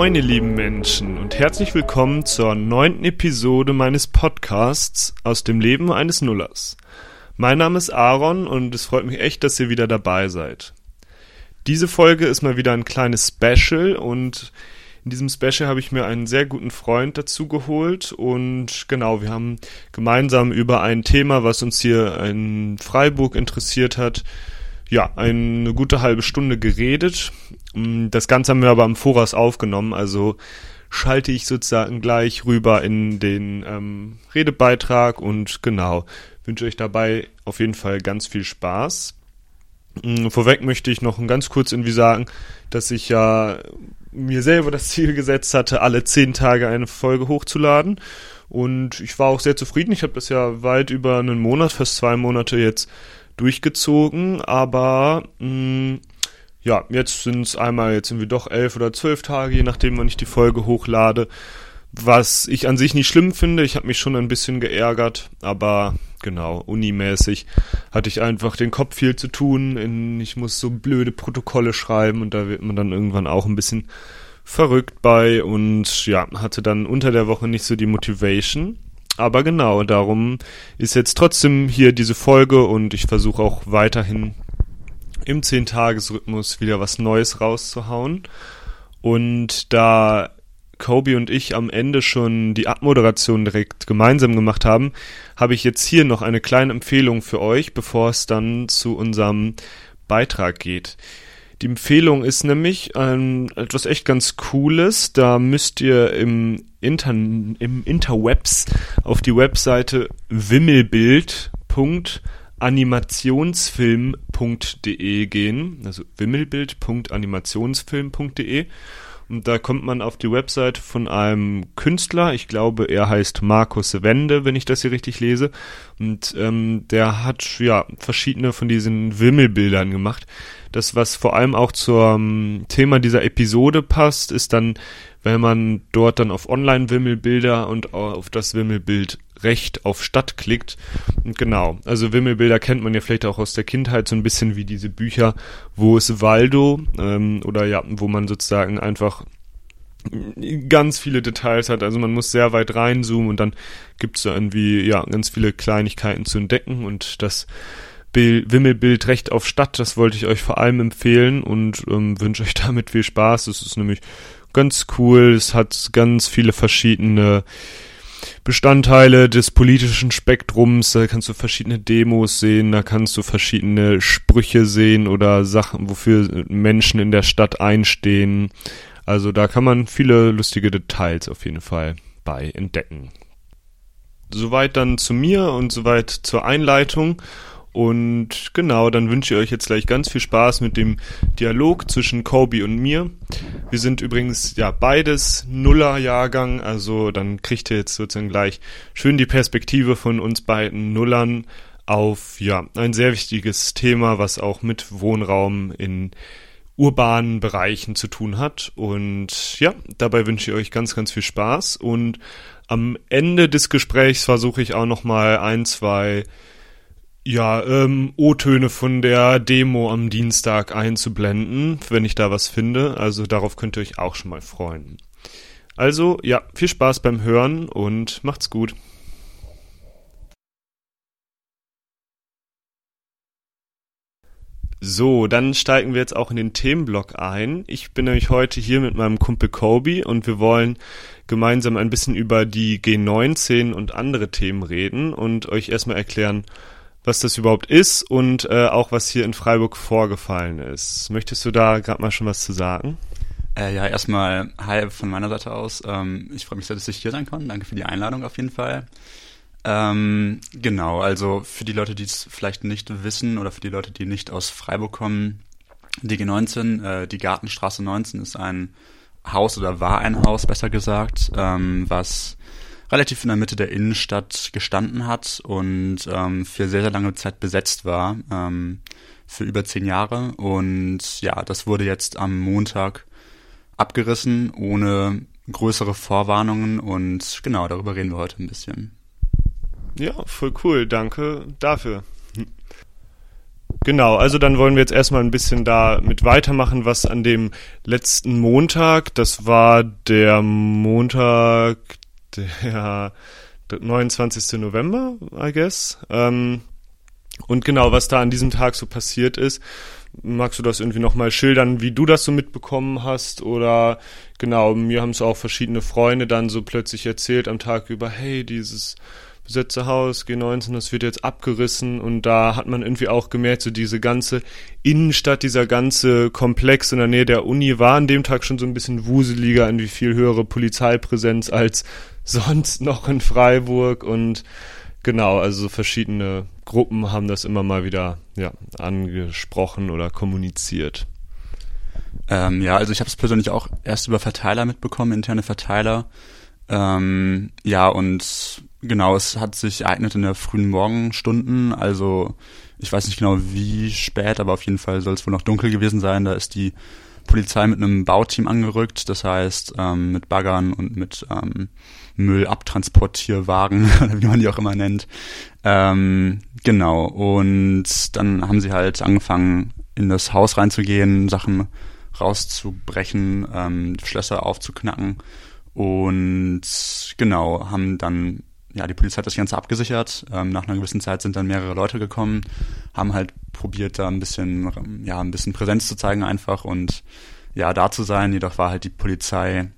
moin, ihr lieben Menschen, und herzlich willkommen zur neunten Episode meines Podcasts aus dem Leben eines Nullers. Mein Name ist Aaron und es freut mich echt, dass ihr wieder dabei seid. Diese Folge ist mal wieder ein kleines Special und in diesem Special habe ich mir einen sehr guten Freund dazu geholt und genau, wir haben gemeinsam über ein Thema, was uns hier in Freiburg interessiert hat, ja, eine gute halbe Stunde geredet. Mm, das Ganze haben wir aber im Voraus aufgenommen, also schalte ich sozusagen gleich rüber in den ähm, Redebeitrag und genau, wünsche euch dabei auf jeden Fall ganz viel Spaß. Mm, vorweg möchte ich noch ganz kurz irgendwie sagen, dass ich ja mir selber das Ziel gesetzt hatte, alle zehn Tage eine Folge hochzuladen. Und ich war auch sehr zufrieden. Ich habe das ja weit über einen Monat, fast zwei Monate jetzt durchgezogen, aber mh, mm, ja, jetzt sind es einmal, jetzt sind wir doch elf oder zwölf Tage, je nachdem, wann ich die Folge hochlade. Was ich an sich nicht schlimm finde, ich habe mich schon ein bisschen geärgert, aber genau, unimäßig hatte ich einfach den Kopf viel zu tun. Ich muss so blöde Protokolle schreiben und da wird man dann irgendwann auch ein bisschen verrückt bei und ja, hatte dann unter der Woche nicht so die Motivation. Aber genau, darum ist jetzt trotzdem hier diese Folge und ich versuche auch weiterhin im 10-Tages-Rhythmus wieder was Neues rauszuhauen. Und da Kobe und ich am Ende schon die Abmoderation direkt gemeinsam gemacht haben, habe ich jetzt hier noch eine kleine Empfehlung für euch, bevor es dann zu unserem Beitrag geht. Die Empfehlung ist nämlich ähm, etwas echt ganz Cooles. Da müsst ihr im, Inter im Interwebs auf die Webseite wimmelbild.animationsfilm.de gehen. Also wimmelbild.animationsfilm.de und da kommt man auf die Website von einem Künstler, ich glaube, er heißt Markus Wende, wenn ich das hier richtig lese. Und ähm, der hat ja verschiedene von diesen Wimmelbildern gemacht. Das, was vor allem auch zum Thema dieser Episode passt, ist dann, wenn man dort dann auf Online-Wimmelbilder und auf das Wimmelbild Recht auf Stadt klickt. Und genau, also Wimmelbilder kennt man ja vielleicht auch aus der Kindheit so ein bisschen wie diese Bücher, wo es Waldo ähm, oder ja, wo man sozusagen einfach ganz viele Details hat. Also man muss sehr weit reinzoomen und dann gibt es da irgendwie ja ganz viele Kleinigkeiten zu entdecken und das Bild, Wimmelbild Recht auf Stadt, das wollte ich euch vor allem empfehlen und ähm, wünsche euch damit viel Spaß. Es ist nämlich ganz cool, es hat ganz viele verschiedene Bestandteile des politischen Spektrums. Da kannst du verschiedene Demos sehen, da kannst du verschiedene Sprüche sehen oder Sachen, wofür Menschen in der Stadt einstehen. Also da kann man viele lustige Details auf jeden Fall bei entdecken. Soweit dann zu mir und soweit zur Einleitung. Und genau, dann wünsche ich euch jetzt gleich ganz viel Spaß mit dem Dialog zwischen Kobe und mir. Wir sind übrigens ja beides Nuller-Jahrgang, also dann kriegt ihr jetzt sozusagen gleich schön die Perspektive von uns beiden Nullern auf ja ein sehr wichtiges Thema, was auch mit Wohnraum in urbanen Bereichen zu tun hat. Und ja, dabei wünsche ich euch ganz, ganz viel Spaß. Und am Ende des Gesprächs versuche ich auch noch mal ein, zwei ja, ähm, O-Töne von der Demo am Dienstag einzublenden, wenn ich da was finde. Also darauf könnt ihr euch auch schon mal freuen. Also, ja, viel Spaß beim Hören und macht's gut. So, dann steigen wir jetzt auch in den Themenblock ein. Ich bin nämlich heute hier mit meinem Kumpel Kobe und wir wollen gemeinsam ein bisschen über die G19 und andere Themen reden und euch erstmal erklären, was das überhaupt ist und äh, auch was hier in Freiburg vorgefallen ist. Möchtest du da gerade mal schon was zu sagen? Äh, ja, erstmal hi von meiner Seite aus. Ähm, ich freue mich sehr, dass ich hier sein kann. Danke für die Einladung auf jeden Fall. Ähm, genau, also für die Leute, die es vielleicht nicht wissen oder für die Leute, die nicht aus Freiburg kommen, die G19, äh, die Gartenstraße 19 ist ein Haus oder war ein Haus, besser gesagt, ähm, was relativ in der Mitte der Innenstadt gestanden hat und ähm, für sehr, sehr lange Zeit besetzt war, ähm, für über zehn Jahre. Und ja, das wurde jetzt am Montag abgerissen, ohne größere Vorwarnungen. Und genau, darüber reden wir heute ein bisschen. Ja, voll cool. Danke dafür. Genau, also dann wollen wir jetzt erstmal ein bisschen da mit weitermachen, was an dem letzten Montag, das war der Montag, der 29. November, I guess. Ähm, und genau, was da an diesem Tag so passiert ist, magst du das irgendwie nochmal schildern, wie du das so mitbekommen hast? Oder genau, mir haben es auch verschiedene Freunde dann so plötzlich erzählt am Tag über, hey, dieses besetzte Haus, G19, das wird jetzt abgerissen und da hat man irgendwie auch gemerkt, so diese ganze Innenstadt, dieser ganze Komplex in der Nähe der Uni war an dem Tag schon so ein bisschen wuseliger, irgendwie viel höhere Polizeipräsenz als sonst noch in Freiburg und genau, also verschiedene Gruppen haben das immer mal wieder ja, angesprochen oder kommuniziert. Ähm, ja, also ich habe es persönlich auch erst über Verteiler mitbekommen, interne Verteiler. Ähm, ja, und genau, es hat sich ereignet in der frühen Morgenstunden, also ich weiß nicht genau wie spät, aber auf jeden Fall soll es wohl noch dunkel gewesen sein. Da ist die Polizei mit einem Bauteam angerückt, das heißt ähm, mit Baggern und mit ähm, Müllabtransportierwagen wie man die auch immer nennt. Ähm, genau, und dann haben sie halt angefangen, in das Haus reinzugehen, Sachen rauszubrechen, ähm, Schlösser aufzuknacken und genau, haben dann, ja, die Polizei hat das Ganze abgesichert. Ähm, nach einer gewissen Zeit sind dann mehrere Leute gekommen, haben halt probiert, da ein bisschen, ja, ein bisschen Präsenz zu zeigen einfach und ja, da zu sein. Jedoch war halt die Polizei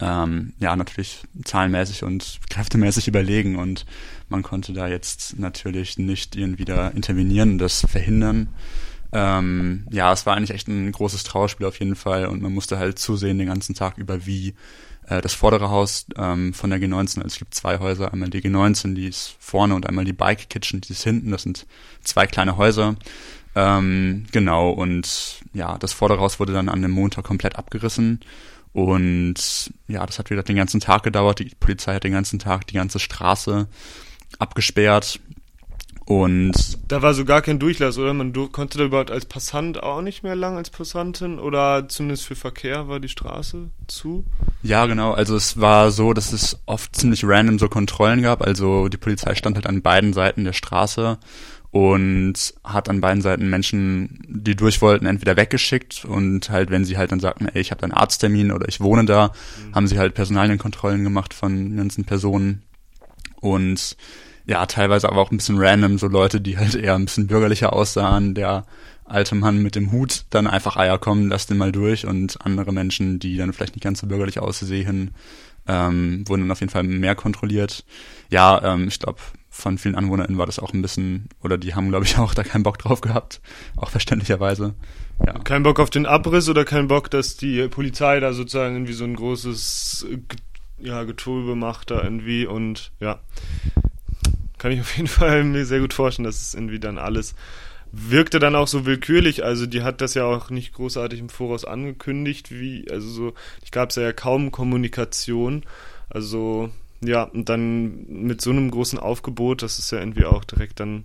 ähm, ja natürlich zahlenmäßig und kräftemäßig überlegen und man konnte da jetzt natürlich nicht irgendwie da intervenieren das verhindern. Ähm, ja, es war eigentlich echt ein großes Trauerspiel auf jeden Fall und man musste halt zusehen den ganzen Tag über, wie äh, das vordere Haus ähm, von der G19, also es gibt zwei Häuser, einmal die G19, die ist vorne und einmal die Bike Kitchen, die ist hinten, das sind zwei kleine Häuser. Ähm, genau, und ja, das vordere Haus wurde dann an dem Montag komplett abgerissen und ja, das hat wieder den ganzen Tag gedauert. Die Polizei hat den ganzen Tag die ganze Straße abgesperrt. Und da war so gar kein Durchlass, oder? Man konnte da überhaupt als Passant auch nicht mehr lang als Passantin oder zumindest für Verkehr war die Straße zu? Ja, genau. Also es war so, dass es oft ziemlich random so Kontrollen gab. Also die Polizei stand halt an beiden Seiten der Straße und hat an beiden Seiten Menschen, die durch wollten, entweder weggeschickt und halt, wenn sie halt dann sagten, ey, ich habe einen Arzttermin oder ich wohne da, mhm. haben sie halt Personalienkontrollen gemacht von ganzen Personen und ja, teilweise aber auch ein bisschen random, so Leute, die halt eher ein bisschen bürgerlicher aussahen, der alte Mann mit dem Hut dann einfach Eier kommen, lass den mal durch und andere Menschen, die dann vielleicht nicht ganz so bürgerlich aussehen, ähm, wurden dann auf jeden Fall mehr kontrolliert. Ja, ähm, ich glaube, von vielen AnwohnerInnen war das auch ein bisschen, oder die haben, glaube ich, auch da keinen Bock drauf gehabt, auch verständlicherweise. Ja. Kein Bock auf den Abriss oder kein Bock, dass die Polizei da sozusagen irgendwie so ein großes ja, Getulbe macht da irgendwie und ja, kann ich auf jeden Fall mir sehr gut vorstellen, dass es irgendwie dann alles wirkte dann auch so willkürlich, also die hat das ja auch nicht großartig im Voraus angekündigt, wie, also so, ich gab es ja kaum Kommunikation, also ja, und dann mit so einem großen Aufgebot, das ist ja irgendwie auch direkt dann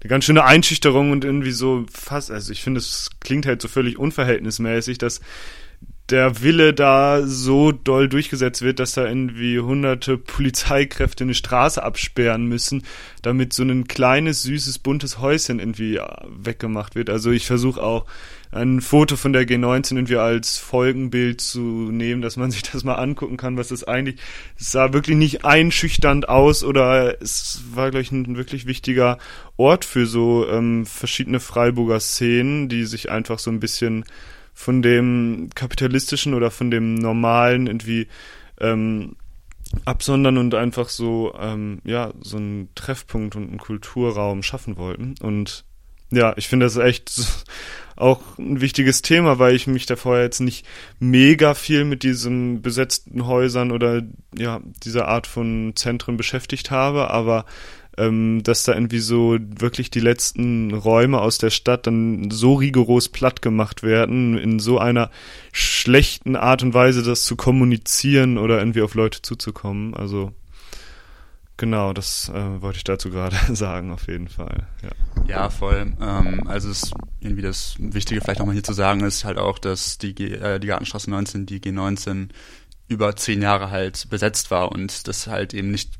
eine ganz schöne Einschüchterung und irgendwie so fast, also ich finde, es klingt halt so völlig unverhältnismäßig, dass der Wille da so doll durchgesetzt wird, dass da irgendwie hunderte Polizeikräfte eine Straße absperren müssen, damit so ein kleines, süßes, buntes Häuschen irgendwie äh, weggemacht wird. Also ich versuche auch ein Foto von der G19 irgendwie als Folgenbild zu nehmen, dass man sich das mal angucken kann, was das eigentlich, es sah wirklich nicht einschüchternd aus oder es war, glaube ich, ein wirklich wichtiger Ort für so ähm, verschiedene Freiburger Szenen, die sich einfach so ein bisschen von dem kapitalistischen oder von dem normalen irgendwie ähm, absondern und einfach so ähm, ja so einen Treffpunkt und einen Kulturraum schaffen wollten. Und ja, ich finde das echt auch ein wichtiges Thema, weil ich mich da vorher jetzt nicht mega viel mit diesen besetzten Häusern oder ja, dieser Art von Zentren beschäftigt habe, aber ähm, dass da irgendwie so wirklich die letzten Räume aus der Stadt dann so rigoros platt gemacht werden, in so einer schlechten Art und Weise das zu kommunizieren oder irgendwie auf Leute zuzukommen. Also genau, das äh, wollte ich dazu gerade sagen, auf jeden Fall. Ja, ja voll. Ähm, also es irgendwie das Wichtige vielleicht nochmal hier zu sagen ist halt auch, dass die, G äh, die Gartenstraße 19, die G19 über zehn Jahre halt besetzt war und das halt eben nicht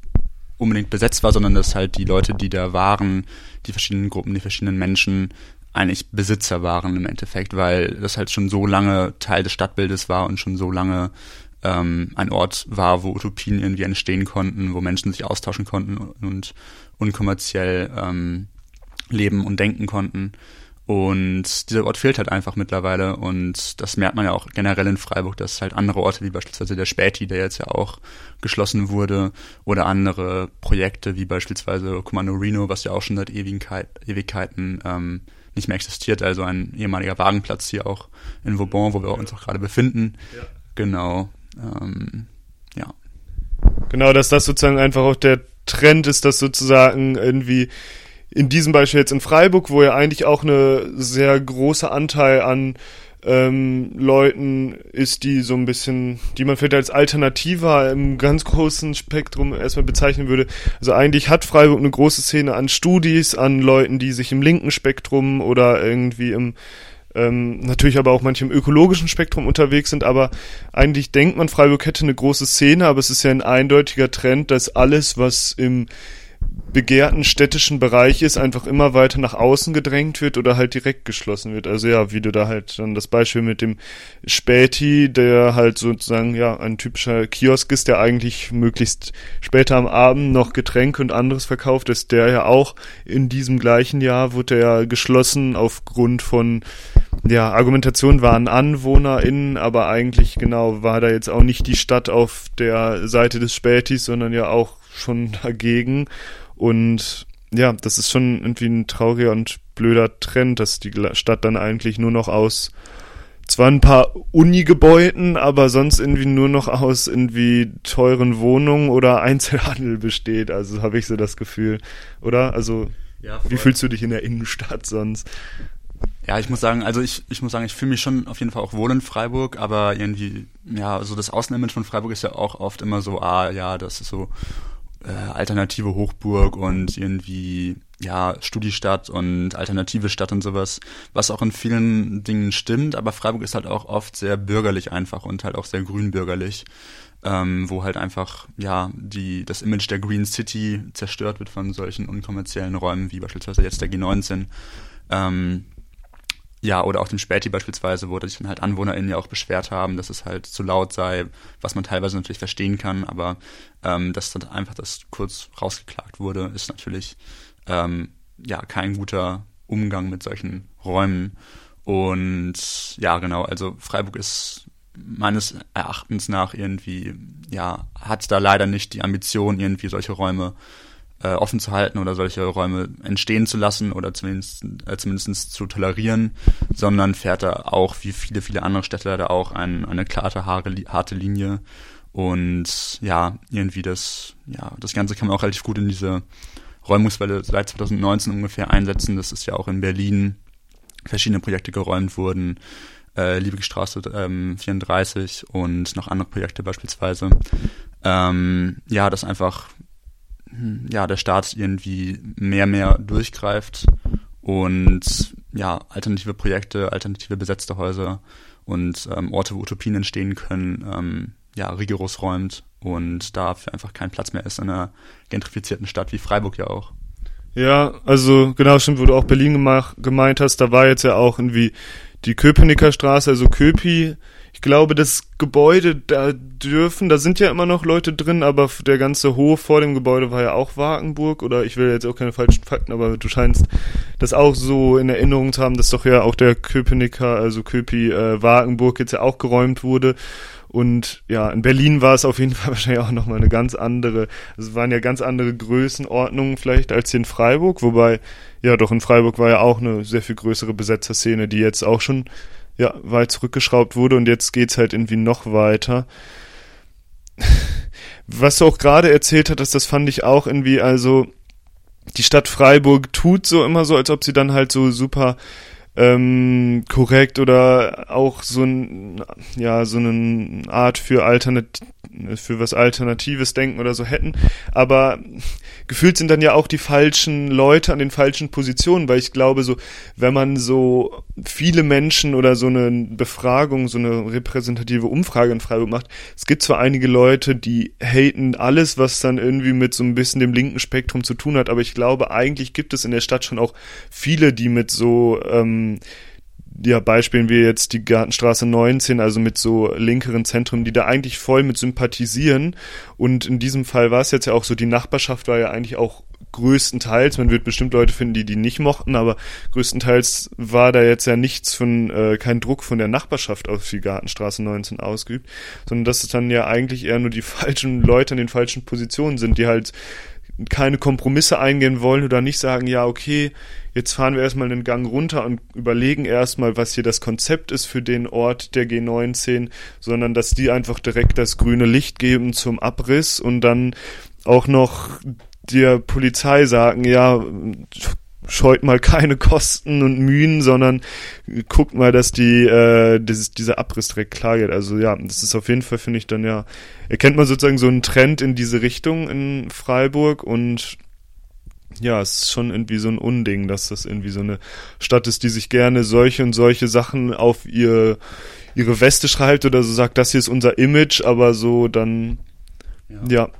unbedingt besetzt war, sondern dass halt die Leute, die da waren, die verschiedenen Gruppen, die verschiedenen Menschen eigentlich Besitzer waren im Endeffekt, weil das halt schon so lange Teil des Stadtbildes war und schon so lange ähm, ein Ort war, wo Utopien irgendwie entstehen konnten, wo Menschen sich austauschen konnten und unkommerziell ähm, leben und denken konnten. Und dieser Ort fehlt halt einfach mittlerweile und das merkt man ja auch generell in Freiburg, dass halt andere Orte wie beispielsweise der Späti, der jetzt ja auch geschlossen wurde, oder andere Projekte wie beispielsweise Commando Reno, was ja auch schon seit Ewigkeit, Ewigkeiten ähm, nicht mehr existiert, also ein ehemaliger Wagenplatz hier auch in Vauban, wo wir uns auch gerade befinden. Ja. Genau. Ähm, ja. Genau, dass das sozusagen einfach auch der Trend ist, dass sozusagen irgendwie in diesem Beispiel jetzt in Freiburg, wo ja eigentlich auch eine sehr große Anteil an ähm, Leuten ist, die so ein bisschen, die man vielleicht als Alternativer im ganz großen Spektrum erstmal bezeichnen würde. Also eigentlich hat Freiburg eine große Szene an Studis, an Leuten, die sich im linken Spektrum oder irgendwie im ähm, natürlich aber auch manche im ökologischen Spektrum unterwegs sind, aber eigentlich denkt man, Freiburg hätte eine große Szene, aber es ist ja ein eindeutiger Trend, dass alles, was im begehrten städtischen Bereich ist, einfach immer weiter nach außen gedrängt wird oder halt direkt geschlossen wird. Also ja, wie du da halt dann das Beispiel mit dem Späti, der halt sozusagen ja ein typischer Kiosk ist, der eigentlich möglichst später am Abend noch Getränke und anderes verkauft, ist der ja auch in diesem gleichen Jahr wurde er geschlossen aufgrund von ja, Argumentation waren AnwohnerInnen, aber eigentlich genau war da jetzt auch nicht die Stadt auf der Seite des Spätis, sondern ja auch schon dagegen. Und ja, das ist schon irgendwie ein trauriger und blöder Trend, dass die Stadt dann eigentlich nur noch aus zwar ein paar Uni-Gebäuden, aber sonst irgendwie nur noch aus irgendwie teuren Wohnungen oder Einzelhandel besteht. Also habe ich so das Gefühl, oder? Also ja, wie fühlst du dich in der Innenstadt sonst? Ja, ich muss sagen, also ich, ich muss sagen, ich fühle mich schon auf jeden Fall auch wohl in Freiburg, aber irgendwie, ja, so das Außenimage von Freiburg ist ja auch oft immer so, ah, ja, das ist so äh, alternative Hochburg und irgendwie ja Studiestadt und alternative Stadt und sowas, was auch in vielen Dingen stimmt, aber Freiburg ist halt auch oft sehr bürgerlich einfach und halt auch sehr grünbürgerlich, ähm, wo halt einfach ja die das Image der Green City zerstört wird von solchen unkommerziellen Räumen wie beispielsweise jetzt der G19. Ähm, ja, oder auch dem Späti beispielsweise, wo sich dann halt AnwohnerInnen ja auch beschwert haben, dass es halt zu laut sei, was man teilweise natürlich verstehen kann, aber ähm, dass dann einfach das kurz rausgeklagt wurde, ist natürlich ähm, ja kein guter Umgang mit solchen Räumen. Und ja, genau, also Freiburg ist meines Erachtens nach irgendwie, ja, hat da leider nicht die Ambition, irgendwie solche Räume äh, offen zu halten oder solche Räume entstehen zu lassen oder zumindest, äh, zumindest zu tolerieren, sondern fährt da auch, wie viele, viele andere Städte da auch, ein, eine klare, harte Linie. Und ja, irgendwie das, ja, das Ganze kann man auch relativ gut in diese Räumungswelle seit 2019 ungefähr einsetzen. Das ist ja auch in Berlin verschiedene Projekte geräumt wurden. Äh, Liebigstraße ähm, 34 und noch andere Projekte beispielsweise. Ähm, ja, das einfach ja, der Staat irgendwie mehr, mehr durchgreift und ja, alternative Projekte, alternative besetzte Häuser und ähm, Orte, wo Utopien entstehen können, ähm, ja, rigoros räumt und dafür einfach kein Platz mehr ist in einer gentrifizierten Stadt wie Freiburg ja auch. Ja, also genau, stimmt, wo du auch Berlin gemach, gemeint hast, da war jetzt ja auch irgendwie die Köpenicker Straße, also Köpi, glaube, das Gebäude, da dürfen, da sind ja immer noch Leute drin, aber der ganze Hof vor dem Gebäude war ja auch Wagenburg oder ich will jetzt auch keine falschen Fakten, aber du scheinst das auch so in Erinnerung zu haben, dass doch ja auch der Köpenicker, also Köpi äh, Wagenburg jetzt ja auch geräumt wurde. Und ja, in Berlin war es auf jeden Fall wahrscheinlich auch nochmal eine ganz andere, es waren ja ganz andere Größenordnungen vielleicht als hier in Freiburg, wobei, ja doch in Freiburg war ja auch eine sehr viel größere Besetzerszene, die jetzt auch schon ja, weit zurückgeschraubt wurde und jetzt geht's halt irgendwie noch weiter. Was du auch gerade erzählt hattest, das fand ich auch irgendwie, also die Stadt Freiburg tut so immer so, als ob sie dann halt so super ähm, korrekt oder auch so ein, ja, so eine Art für Alternat für was Alternatives denken oder so hätten. Aber gefühlt sind dann ja auch die falschen Leute an den falschen Positionen, weil ich glaube, so, wenn man so viele Menschen oder so eine Befragung, so eine repräsentative Umfrage in Freiburg macht. Es gibt zwar einige Leute, die haten alles, was dann irgendwie mit so ein bisschen dem linken Spektrum zu tun hat, aber ich glaube, eigentlich gibt es in der Stadt schon auch viele, die mit so ähm, ja, Beispielen wie jetzt die Gartenstraße 19, also mit so linkeren Zentren, die da eigentlich voll mit sympathisieren. Und in diesem Fall war es jetzt ja auch so, die Nachbarschaft war ja eigentlich auch größtenteils, man wird bestimmt Leute finden, die die nicht mochten, aber größtenteils war da jetzt ja nichts von, äh, kein Druck von der Nachbarschaft auf die Gartenstraße 19 ausgeübt, sondern dass es dann ja eigentlich eher nur die falschen Leute in den falschen Positionen sind, die halt keine Kompromisse eingehen wollen oder nicht sagen, ja, okay, jetzt fahren wir erstmal einen Gang runter und überlegen erstmal, was hier das Konzept ist für den Ort der G19, sondern dass die einfach direkt das grüne Licht geben zum Abriss und dann auch noch der Polizei sagen, ja, scheut mal keine Kosten und Mühen, sondern guckt mal, dass die äh, dieses, dieser Abriss direkt klar geht. Also ja, das ist auf jeden Fall, finde ich, dann ja, erkennt man sozusagen so einen Trend in diese Richtung in Freiburg und ja, es ist schon irgendwie so ein Unding, dass das irgendwie so eine Stadt ist, die sich gerne solche und solche Sachen auf ihr ihre Weste schreibt oder so sagt, das hier ist unser Image, aber so dann ja, ja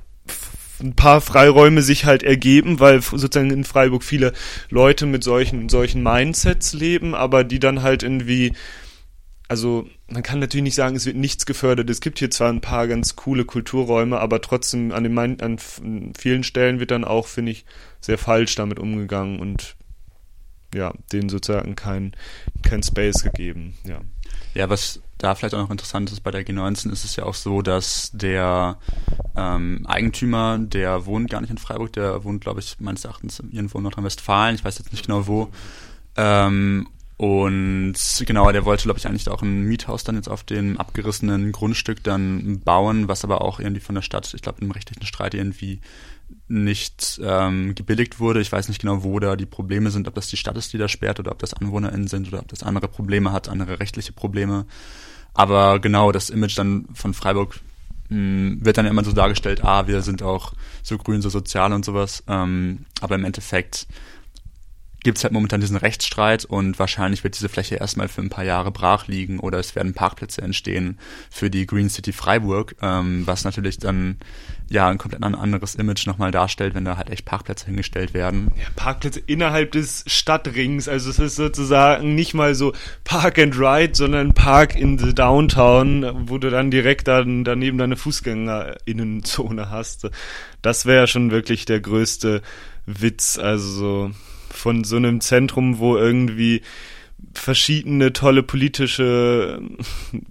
ein paar Freiräume sich halt ergeben, weil sozusagen in Freiburg viele Leute mit solchen solchen Mindsets leben, aber die dann halt irgendwie also man kann natürlich nicht sagen, es wird nichts gefördert. Es gibt hier zwar ein paar ganz coole Kulturräume, aber trotzdem an, den, an vielen Stellen wird dann auch, finde ich, sehr falsch damit umgegangen und ja, denen sozusagen kein, kein Space gegeben. Ja. ja, was da vielleicht auch noch interessant ist bei der G19, ist es ja auch so, dass der ähm, Eigentümer, der wohnt gar nicht in Freiburg, der wohnt, glaube ich, meines Erachtens irgendwo in Nordrhein-Westfalen, ich weiß jetzt nicht genau wo. Ähm, und genau, der wollte, glaube ich, eigentlich auch ein Miethaus dann jetzt auf dem abgerissenen Grundstück dann bauen, was aber auch irgendwie von der Stadt, ich glaube, im rechtlichen Streit irgendwie nicht ähm, gebilligt wurde. Ich weiß nicht genau, wo da die Probleme sind, ob das die Stadt ist, die da sperrt oder ob das AnwohnerInnen sind oder ob das andere Probleme hat, andere rechtliche Probleme. Aber genau, das Image dann von Freiburg mh, hm, wird dann immer so dargestellt, ah, wir sind auch so grün, so sozial und sowas. Ähm, aber im Endeffekt gibt es halt momentan diesen Rechtsstreit und wahrscheinlich wird diese Fläche erstmal für ein paar Jahre brach liegen oder es werden Parkplätze entstehen für die Green City Freiburg, ähm, was natürlich dann ja ein komplett anderes Image nochmal darstellt, wenn da halt echt Parkplätze hingestellt werden. Ja, Parkplätze innerhalb des Stadtrings, also es ist sozusagen nicht mal so Park and Ride, sondern Park in the Downtown, wo du dann direkt dann daneben deine Fußgängerinnenzone hast. Das wäre schon wirklich der größte Witz, also von so einem Zentrum, wo irgendwie verschiedene tolle politische,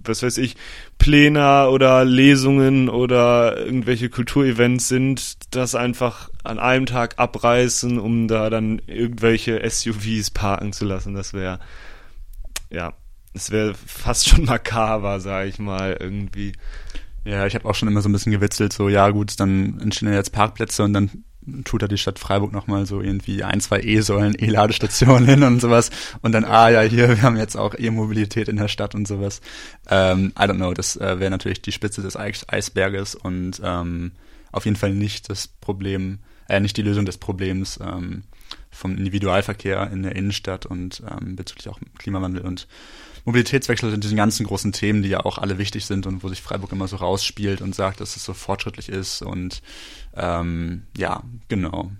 was weiß ich, Pläne oder Lesungen oder irgendwelche Kulturevents sind, das einfach an einem Tag abreißen, um da dann irgendwelche SUVs parken zu lassen. Das wäre, ja, das wäre fast schon makaber, sag ich mal, irgendwie. Ja, ich habe auch schon immer so ein bisschen gewitzelt, so, ja gut, dann entstehen jetzt Parkplätze und dann tut da die Stadt Freiburg nochmal so irgendwie ein, zwei E-Säulen, E-Ladestationen hin und sowas. Und dann, ah ja, hier, wir haben jetzt auch E-Mobilität in der Stadt und sowas. Ähm, I don't know, das äh, wäre natürlich die Spitze des Eis Eisberges und ähm, auf jeden Fall nicht das Problem, äh, nicht die Lösung des Problems ähm, vom Individualverkehr in der Innenstadt und ähm, bezüglich auch Klimawandel und Mobilitätswechsel sind diese ganzen großen Themen, die ja auch alle wichtig sind und wo sich Freiburg immer so rausspielt und sagt, dass es so fortschrittlich ist und ähm, ja, genau.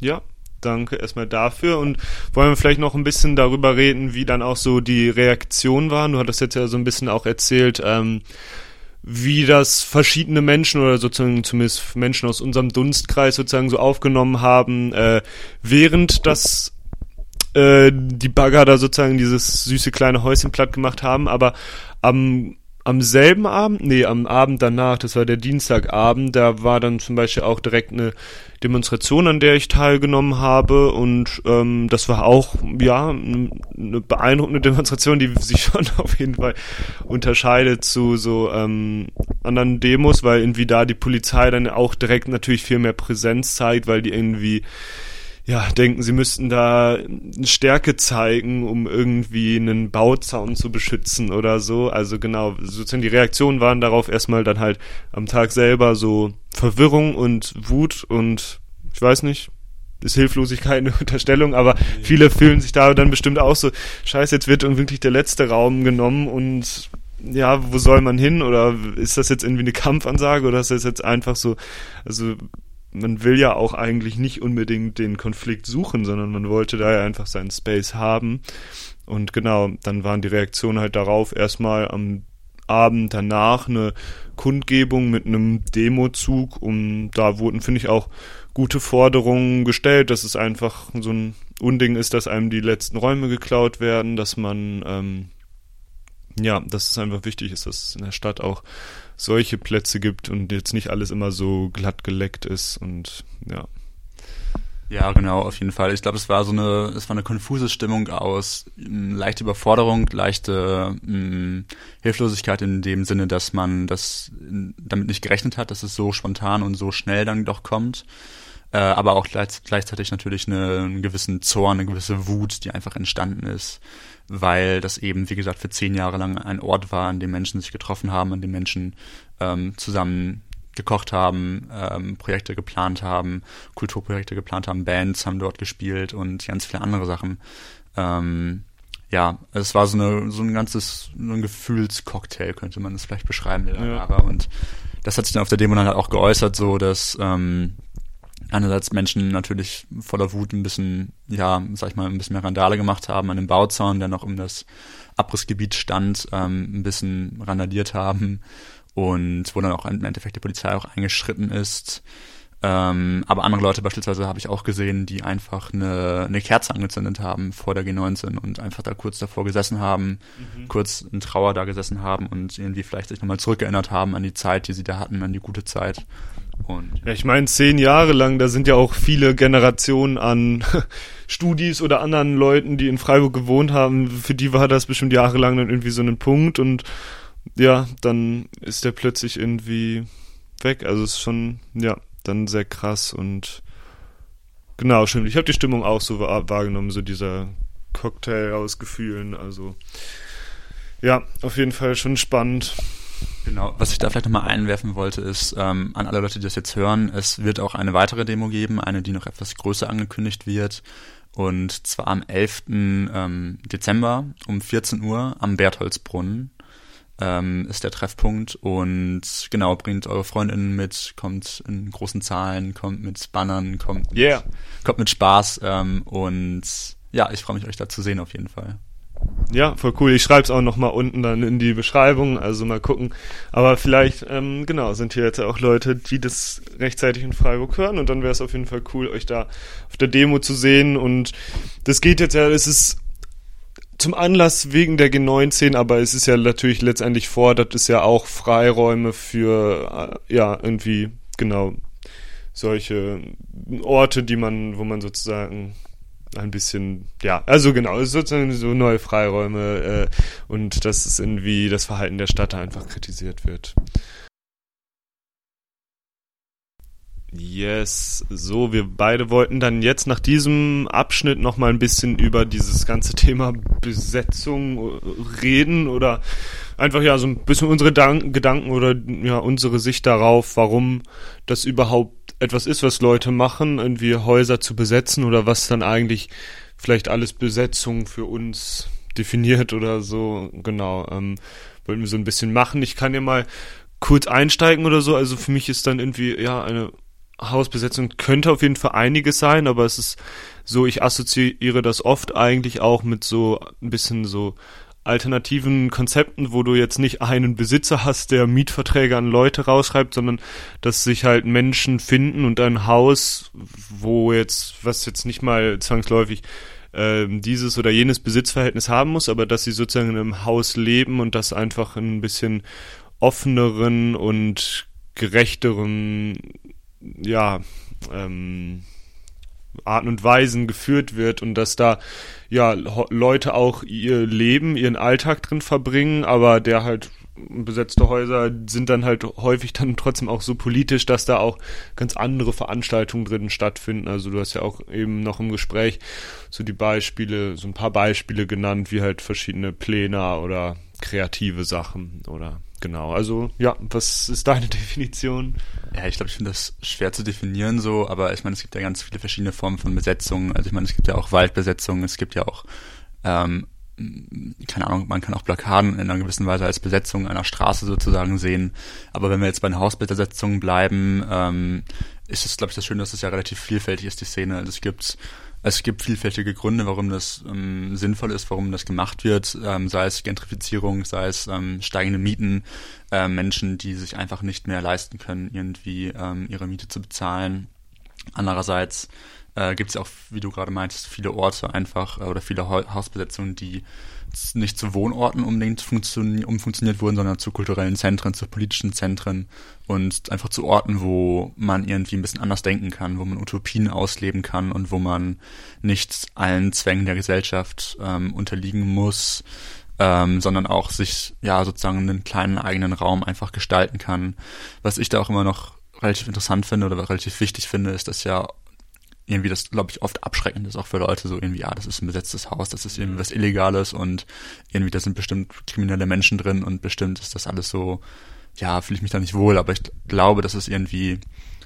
Ja, danke erstmal dafür und wollen wir vielleicht noch ein bisschen darüber reden, wie dann auch so die Reaktionen waren. Du hattest jetzt ja so ein bisschen auch erzählt, ähm, wie das verschiedene Menschen oder sozusagen zumindest Menschen aus unserem Dunstkreis sozusagen so aufgenommen haben, äh, während das äh, die Bagger da sozusagen dieses süße kleine Häuschen platt gemacht haben, aber am am selben Abend, nee, am Abend danach, das war der Dienstagabend, da war dann zum Beispiel auch direkt eine Demonstration, an der ich teilgenommen habe und ähm, das war auch, ja, eine beeindruckende Demonstration, die sich schon auf jeden Fall unterscheidet zu so ähm, anderen Demos, weil irgendwie da die Polizei dann auch direkt natürlich viel mehr Präsenz zeigt, weil die irgendwie ja, denken, sie müssten da Stärke zeigen, um irgendwie einen Bauzaun zu beschützen oder so. Also genau, sozusagen die Reaktionen waren darauf erstmal dann halt am Tag selber so Verwirrung und Wut und ich weiß nicht, ist Hilflosigkeit eine Unterstellung, aber viele fühlen sich da dann bestimmt auch so, scheiße, jetzt wird wirklich der letzte Raum genommen und ja, wo soll man hin? Oder ist das jetzt irgendwie eine Kampfansage oder ist das jetzt einfach so, also man will ja auch eigentlich nicht unbedingt den Konflikt suchen, sondern man wollte da ja einfach seinen Space haben. Und genau, dann waren die Reaktionen halt darauf erstmal am Abend danach eine Kundgebung mit einem Demozug und da wurden, finde ich, auch gute Forderungen gestellt, dass es einfach so ein Unding ist, dass einem die letzten Räume geklaut werden, dass man ähm, ja, dass es einfach wichtig ist, dass es in der Stadt auch solche Plätze gibt und jetzt nicht alles immer so glatt geleckt ist und ja. Ja, genau, auf jeden Fall. Ich glaube, es war so eine, es war eine konfuse Stimmung aus m, leichte Überforderung, leichte m, Hilflosigkeit in dem Sinne, dass man das damit nicht gerechnet hat, dass es so spontan und so schnell dann doch kommt. Äh, aber auch gleich, gleichzeitig natürlich eine, einen gewissen Zorn, eine gewisse Wut, die einfach entstanden ist weil das eben, wie gesagt, für zehn Jahre lang ein Ort war, an dem Menschen sich getroffen haben, an dem Menschen ähm, zusammen gekocht haben, ähm, Projekte geplant haben, Kulturprojekte geplant haben, Bands haben dort gespielt und ganz viele andere Sachen. Ähm, ja, es war so, eine, so ein ganzes, so ein Gefühlscocktail, könnte man es vielleicht beschreiben, der ja. Und das hat sich dann auf der Demo dann halt auch geäußert, so dass ähm, einerseits Menschen natürlich voller Wut ein bisschen, ja, sag ich mal, ein bisschen mehr Randale gemacht haben an dem Bauzaun, der noch um das Abrissgebiet stand, ähm, ein bisschen randaliert haben und wo dann auch im Endeffekt die Polizei auch eingeschritten ist. Ähm, aber andere Leute beispielsweise habe ich auch gesehen, die einfach eine, eine Kerze angezündet haben vor der G19 und einfach da kurz davor gesessen haben, mhm. kurz in Trauer da gesessen haben und irgendwie vielleicht sich nochmal zurückerinnert haben an die Zeit, die sie da hatten, an die gute Zeit. Und, ja, ich meine, zehn Jahre lang, da sind ja auch viele Generationen an Studis oder anderen Leuten, die in Freiburg gewohnt haben, für die war das bestimmt jahrelang dann irgendwie so ein Punkt und ja, dann ist der plötzlich irgendwie weg. Also es ist schon, ja, dann sehr krass und genau, stimmt. Ich habe die Stimmung auch so wahrgenommen, so dieser Cocktail aus Gefühlen. Also ja, auf jeden Fall schon spannend. Genau, was ich da vielleicht nochmal einwerfen wollte, ist ähm, an alle Leute, die das jetzt hören, es wird auch eine weitere Demo geben, eine, die noch etwas größer angekündigt wird. Und zwar am 11. Ähm, Dezember um 14 Uhr am Bertholdsbrunnen ähm, ist der Treffpunkt. Und genau, bringt eure Freundinnen mit, kommt in großen Zahlen, kommt mit Bannern, kommt, yeah. kommt mit Spaß. Ähm, und ja, ich freue mich, euch da zu sehen auf jeden Fall. Ja, voll cool. Ich schreibe es auch nochmal unten dann in die Beschreibung, also mal gucken. Aber vielleicht, ähm, genau, sind hier jetzt auch Leute, die das rechtzeitig in Freiburg hören und dann wäre es auf jeden Fall cool, euch da auf der Demo zu sehen. Und das geht jetzt ja, es ist zum Anlass wegen der G19, aber es ist ja natürlich letztendlich fordert es ja auch Freiräume für, äh, ja, irgendwie, genau, solche Orte, die man, wo man sozusagen ein bisschen, ja, also genau, es sozusagen so neue Freiräume äh, und dass es irgendwie das Verhalten der Stadt einfach kritisiert wird. Yes, so, wir beide wollten dann jetzt nach diesem Abschnitt nochmal ein bisschen über dieses ganze Thema Besetzung reden oder einfach ja so ein bisschen unsere Gedanken oder ja unsere Sicht darauf, warum das überhaupt etwas ist, was Leute machen, irgendwie Häuser zu besetzen oder was dann eigentlich vielleicht alles Besetzung für uns definiert oder so. Genau, ähm, wollten wir so ein bisschen machen. Ich kann ja mal kurz einsteigen oder so. Also für mich ist dann irgendwie, ja, eine Hausbesetzung könnte auf jeden Fall einiges sein, aber es ist so, ich assoziiere das oft eigentlich auch mit so ein bisschen so alternativen Konzepten, wo du jetzt nicht einen Besitzer hast, der Mietverträge an Leute rausschreibt, sondern dass sich halt Menschen finden und ein Haus, wo jetzt, was jetzt nicht mal zwangsläufig äh, dieses oder jenes Besitzverhältnis haben muss, aber dass sie sozusagen in einem Haus leben und das einfach ein bisschen offeneren und gerechteren, ja, ähm, Arten und Weisen geführt wird und dass da ja Leute auch ihr Leben, ihren Alltag drin verbringen, aber der halt besetzte Häuser sind dann halt häufig dann trotzdem auch so politisch, dass da auch ganz andere Veranstaltungen drin stattfinden. Also du hast ja auch eben noch im Gespräch so die Beispiele, so ein paar Beispiele genannt, wie halt verschiedene Pläne oder kreative Sachen oder genau, also ja, was ist deine Definition? Ja, ich glaube, ich finde das schwer zu definieren so, aber ich meine, es gibt ja ganz viele verschiedene Formen von Besetzungen. Also ich meine, es gibt ja auch Waldbesetzungen, es gibt ja auch ähm, keine Ahnung, man kann auch Blockaden in einer gewissen Weise als Besetzung einer Straße sozusagen sehen. Aber wenn wir jetzt bei den Hausbesetzungen bleiben, ähm, ist es, glaube ich, das Schöne, dass es ja relativ vielfältig ist, die Szene. Also es gibt es gibt vielfältige Gründe, warum das ähm, sinnvoll ist, warum das gemacht wird, ähm, sei es Gentrifizierung, sei es ähm, steigende Mieten, äh, Menschen, die sich einfach nicht mehr leisten können, irgendwie ähm, ihre Miete zu bezahlen. Andererseits äh, gibt es auch, wie du gerade meintest, viele Orte einfach äh, oder viele Hausbesetzungen, die nicht zu Wohnorten unbedingt funktio umfunktioniert wurden, sondern zu kulturellen Zentren, zu politischen Zentren und einfach zu Orten, wo man irgendwie ein bisschen anders denken kann, wo man Utopien ausleben kann und wo man nicht allen Zwängen der Gesellschaft ähm, unterliegen muss, ähm, sondern auch sich ja sozusagen einen kleinen eigenen Raum einfach gestalten kann. Was ich da auch immer noch relativ interessant finde oder relativ wichtig finde, ist, dass ja irgendwie das, glaube ich, oft abschreckend ist, auch für Leute so irgendwie, ja, das ist ein besetztes Haus, das ist irgendwie was Illegales und irgendwie da sind bestimmt kriminelle Menschen drin und bestimmt ist das alles so, ja, fühle ich mich da nicht wohl, aber ich glaube, das ist irgendwie,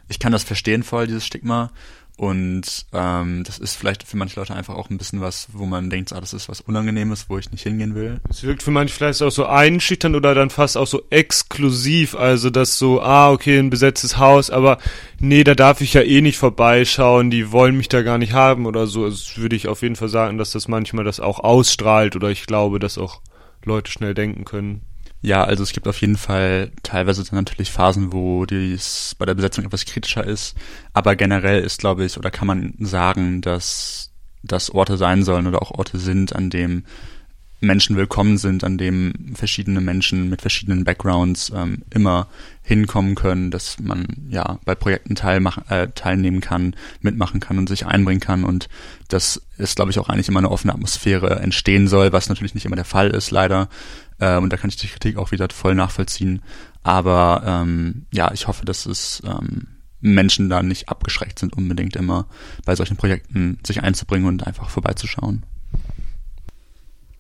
ich kann das verstehen voll, dieses Stigma und ähm, das ist vielleicht für manche Leute einfach auch ein bisschen was, wo man denkt, ah, das ist was Unangenehmes, wo ich nicht hingehen will. Es wirkt für manche vielleicht auch so einschüchternd oder dann fast auch so exklusiv, also das so, ah, okay, ein besetztes Haus, aber nee, da darf ich ja eh nicht vorbeischauen, die wollen mich da gar nicht haben oder so. Also würde ich auf jeden Fall sagen, dass das manchmal das auch ausstrahlt oder ich glaube, dass auch Leute schnell denken können. Ja, also es gibt auf jeden Fall teilweise dann natürlich Phasen, wo dies bei der Besetzung etwas kritischer ist. Aber generell ist, glaube ich, oder kann man sagen, dass das Orte sein sollen oder auch Orte sind, an dem Menschen willkommen sind, an dem verschiedene Menschen mit verschiedenen Backgrounds ähm, immer hinkommen können, dass man ja bei Projekten äh, teilnehmen kann, mitmachen kann und sich einbringen kann und dass es, glaube ich, auch eigentlich immer eine offene Atmosphäre entstehen soll, was natürlich nicht immer der Fall ist, leider. Äh, und da kann ich die Kritik auch wieder voll nachvollziehen. Aber ähm, ja, ich hoffe, dass es ähm, Menschen da nicht abgeschreckt sind, unbedingt immer bei solchen Projekten sich einzubringen und einfach vorbeizuschauen.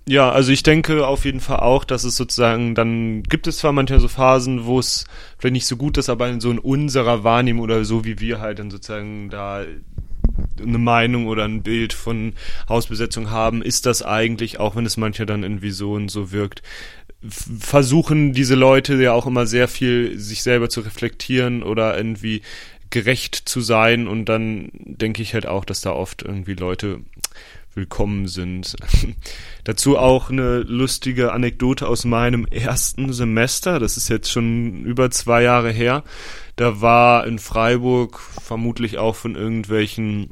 Ja, also ich denke auf jeden Fall auch, dass es sozusagen, dann gibt es zwar manchmal so Phasen, wo es vielleicht nicht so gut ist, aber in so in unserer Wahrnehmung oder so wie wir halt dann sozusagen da eine Meinung oder ein Bild von Hausbesetzung haben, ist das eigentlich, auch wenn es manchmal dann so und so wirkt, versuchen diese Leute ja auch immer sehr viel sich selber zu reflektieren oder irgendwie gerecht zu sein und dann denke ich halt auch, dass da oft irgendwie Leute willkommen sind. Dazu auch eine lustige Anekdote aus meinem ersten Semester. Das ist jetzt schon über zwei Jahre her. Da war in Freiburg vermutlich auch von irgendwelchen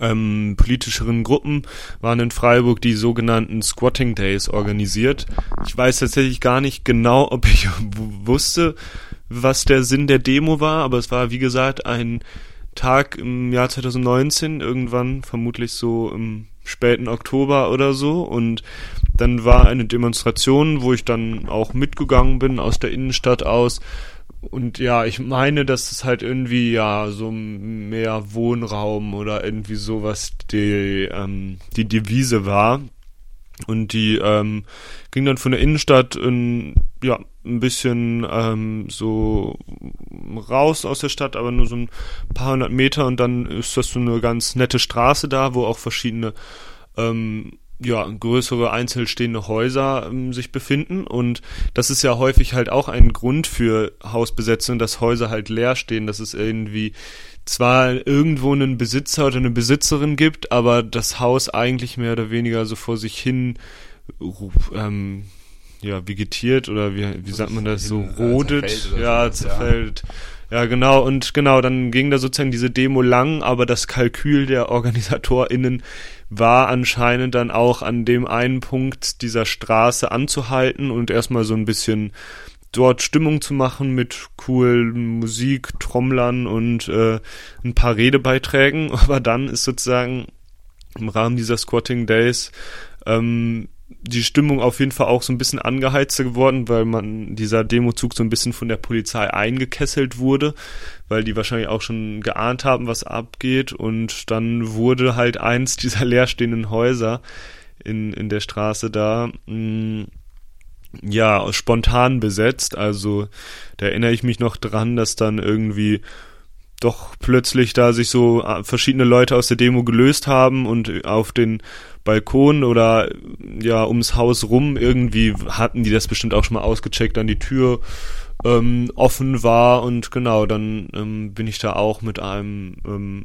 ähm, politischeren Gruppen waren in Freiburg die sogenannten Squatting Days organisiert. Ich weiß tatsächlich gar nicht genau, ob ich wusste, was der Sinn der Demo war, aber es war wie gesagt ein Tag im Jahr 2019, irgendwann vermutlich so im späten Oktober oder so und dann war eine Demonstration, wo ich dann auch mitgegangen bin aus der Innenstadt aus und ja, ich meine, dass es halt irgendwie ja so mehr Wohnraum oder irgendwie sowas die, ähm, die Devise war. Und die ähm, ging dann von der Innenstadt in, ja, ein bisschen ähm, so raus aus der Stadt, aber nur so ein paar hundert Meter und dann ist das so eine ganz nette Straße da, wo auch verschiedene ähm, ja, größere einzelstehende Häuser ähm, sich befinden. Und das ist ja häufig halt auch ein Grund für Hausbesetzung, dass Häuser halt leer stehen, dass es irgendwie zwar irgendwo einen Besitzer oder eine Besitzerin gibt, aber das Haus eigentlich mehr oder weniger so vor sich hin ähm, ja, vegetiert oder wie, wie sagt man das, so äh, rodet, ja, zerfällt. Ja. Ja, genau, und genau, dann ging da sozusagen diese Demo lang, aber das Kalkül der OrganisatorInnen war anscheinend dann auch an dem einen Punkt dieser Straße anzuhalten und erstmal so ein bisschen dort Stimmung zu machen mit coolen Musik, Trommlern und äh, ein paar Redebeiträgen. Aber dann ist sozusagen im Rahmen dieser Squatting Days ähm, die Stimmung auf jeden Fall auch so ein bisschen angeheizter geworden, weil man dieser Demozug so ein bisschen von der Polizei eingekesselt wurde, weil die wahrscheinlich auch schon geahnt haben, was abgeht und dann wurde halt eins dieser leerstehenden Häuser in, in der Straße da mh, mm, ja, spontan besetzt. Also da erinnere ich mich noch dran, dass dann irgendwie doch plötzlich da sich so äh, verschiedene Leute aus der Demo gelöst haben und auf den Balkon oder ja ums Haus rum irgendwie hatten die das bestimmt auch schon mal ausgecheckt, dann die Tür ähm, offen war und genau, dann ähm, bin ich da auch mit einem ähm,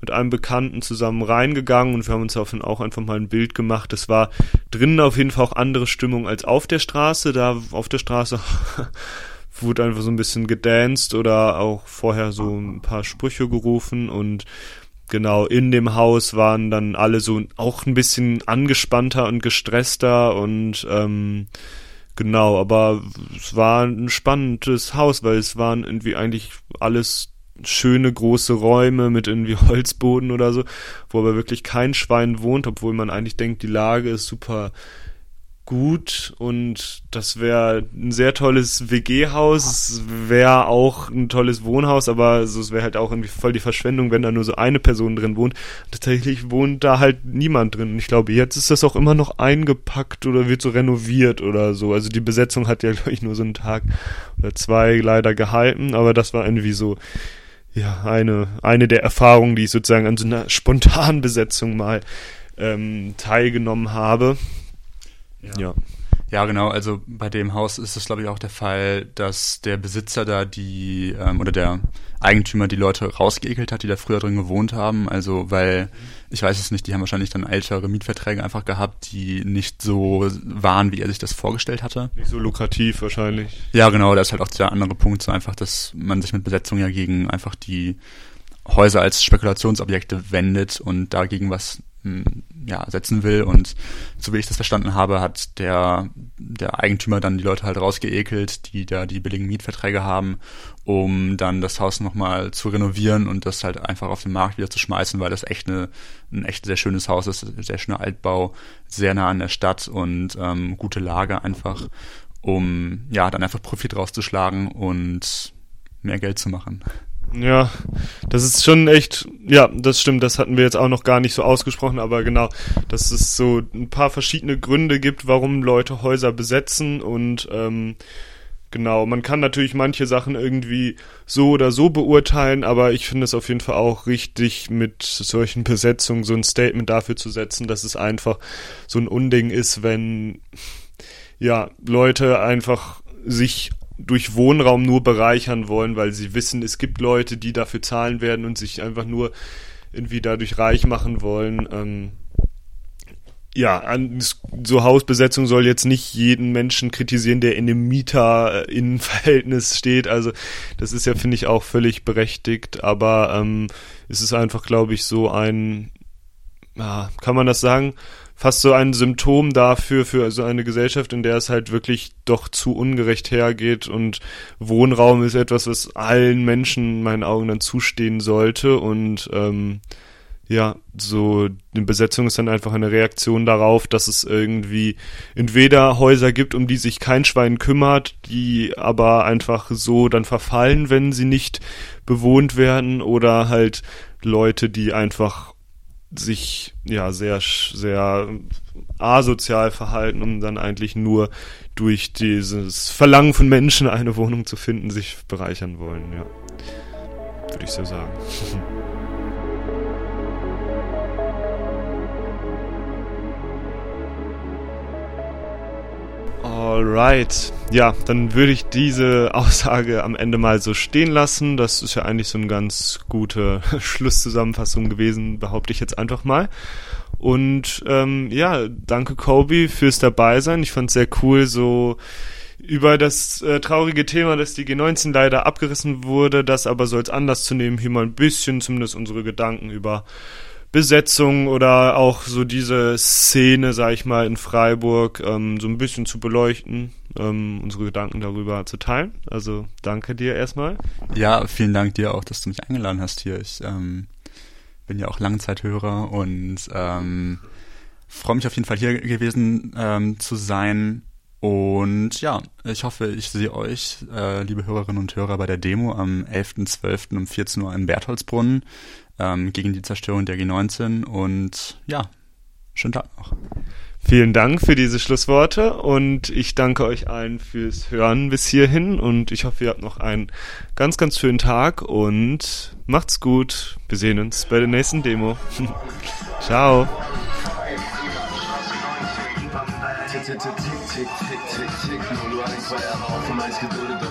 mit einem Bekannten zusammen reingegangen und wir haben uns davon auch einfach mal ein Bild gemacht. Es war drinnen auf jeden Fall auch andere Stimmung als auf der Straße. Da auf der Straße wurde einfach so ein bisschen gedanced oder auch vorher so ein paar Sprüche gerufen und genau in dem Haus waren dann alle so auch ein bisschen angespannter und gestresster und ähm, genau, aber es war ein spannendes Haus, weil es waren irgendwie eigentlich alles schöne große Räume mit irgendwie Holzboden oder so, wo aber wirklich kein Schwein wohnt, obwohl man eigentlich denkt, die Lage ist super gut und das wäre ein sehr tolles WG-Haus, wäre auch ein tolles Wohnhaus, aber so, es wäre halt auch irgendwie voll die Verschwendung, wenn da nur so eine Person drin wohnt. Tatsächlich wohnt da halt niemand drin. Ich glaube, jetzt ist das auch immer noch eingepackt oder wird so renoviert oder so. Also die Besetzung hat ja, glaube ich, nur so einen Tag oder zwei leider gehalten, aber das war irgendwie so ja, eine, eine der Erfahrungen, die ich sozusagen an so einer spontanen Besetzung mal ähm, teilgenommen habe. Ja. ja. Ja, genau. Also bei dem Haus ist es, glaube ich, auch der Fall, dass der Besitzer da die ähm, oder der Eigentümer die Leute rausgeekelt hat, die da früher drin gewohnt haben. Also weil ich weiß es nicht, die haben wahrscheinlich dann ältere Mietverträge einfach gehabt, die nicht so waren, wie er sich das vorgestellt hatte. Nicht so lukrativ wahrscheinlich. Ja, genau. Da ist halt auch der andere Punkt so einfach, dass man sich mit Besetzung ja gegen einfach die Häuser als Spekulationsobjekte wendet und dagegen was ja, setzen will. Und so wie ich das verstanden habe, hat der, der Eigentümer dann die Leute halt rausgeekelt, die da die billigen Mietverträge haben, um dann das Haus nochmal zu renovieren und das halt einfach auf den Markt wieder zu schmeißen, weil das echt eine, ein echt sehr schönes Haus ist, sehr schöner Altbau, sehr nah an der Stadt und ähm, gute Lage einfach, um ja dann einfach Profit rauszuschlagen und mehr Geld zu machen. Ja, das ist schon echt, ja, das stimmt, das hatten wir jetzt auch noch gar nicht so ausgesprochen, aber genau, dass es so ein paar verschiedene Gründe gibt, warum Leute Häuser besetzen und ähm, genau, man kann natürlich manche Sachen irgendwie so oder so beurteilen, aber ich finde es auf jeden Fall auch richtig, mit solchen Besetzungen so ein Statement dafür zu setzen, dass es einfach so ein Unding ist, wenn ja, Leute einfach sich durch Wohnraum nur bereichern wollen, weil sie wissen, es gibt Leute, die dafür zahlen werden und sich einfach nur irgendwie dadurch reich machen wollen. Ähm, ja, so Hausbesetzung soll jetzt nicht jeden Menschen kritisieren, der in dem Mieter-Innenverhältnis steht. Also das ist ja, finde ich, auch völlig berechtigt. Aber ähm, es ist einfach, glaube ich, so ein, ja, kann man das sagen, fast so ein Symptom dafür, für so eine Gesellschaft, in der es halt wirklich doch zu ungerecht hergeht und Wohnraum ist etwas, was allen Menschen in meinen Augen dann zustehen sollte und ähm, ja, so eine Besetzung ist dann einfach eine Reaktion darauf, dass es irgendwie entweder Häuser gibt, um die sich kein Schwein kümmert, die aber einfach so dann verfallen, wenn sie nicht bewohnt werden, oder halt Leute, die einfach sich ja sehr sehr asozial verhalten, um dann eigentlich nur durch dieses Verlangen von Menschen eine Wohnung zu finden, sich bereichern wollen, ja. Würde ich so sagen. Alright. Ja, dann würde ich diese Aussage am Ende mal so stehen lassen. Das ist ja eigentlich so eine ganz gute Schlusszusammenfassung gewesen, behaupte ich jetzt einfach mal. Und ähm, ja, danke Kobe fürs Dabeisein. Ich fand es sehr cool, so über das äh, traurige Thema, dass die G19 leider abgerissen wurde, das aber so als Anlass zu nehmen, hier mal ein bisschen zumindest unsere Gedanken über Besetzung oder auch so diese Szene, sag ich mal, in Freiburg ähm, so ein bisschen zu beleuchten, ähm, unsere Gedanken darüber zu teilen. Also danke dir erstmal. Ja, vielen Dank dir auch, dass du mich eingeladen hast hier. Ich ähm, bin ja auch Langzeithörer und ähm, freue mich auf jeden Fall hier gewesen ähm, zu sein. Und ja, ich hoffe, ich sehe euch, äh, liebe Hörerinnen und Hörer, bei der Demo am 11.12. um 14 Uhr im Bertholdsbrunnen ähm, gegen die Zerstörung der G19 und ja, schönen Tag noch. Vielen Dank für diese Schlussworte und ich danke euch allen fürs Hören bis hierhin und ich hoffe, ihr habt noch einen ganz, ganz schönen Tag und macht's gut. Wir sehen uns bei der nächsten Demo. Ciao. Tick, tick, tick, tick, tick, tick, nur du ein Feuer auf und eins geduldet,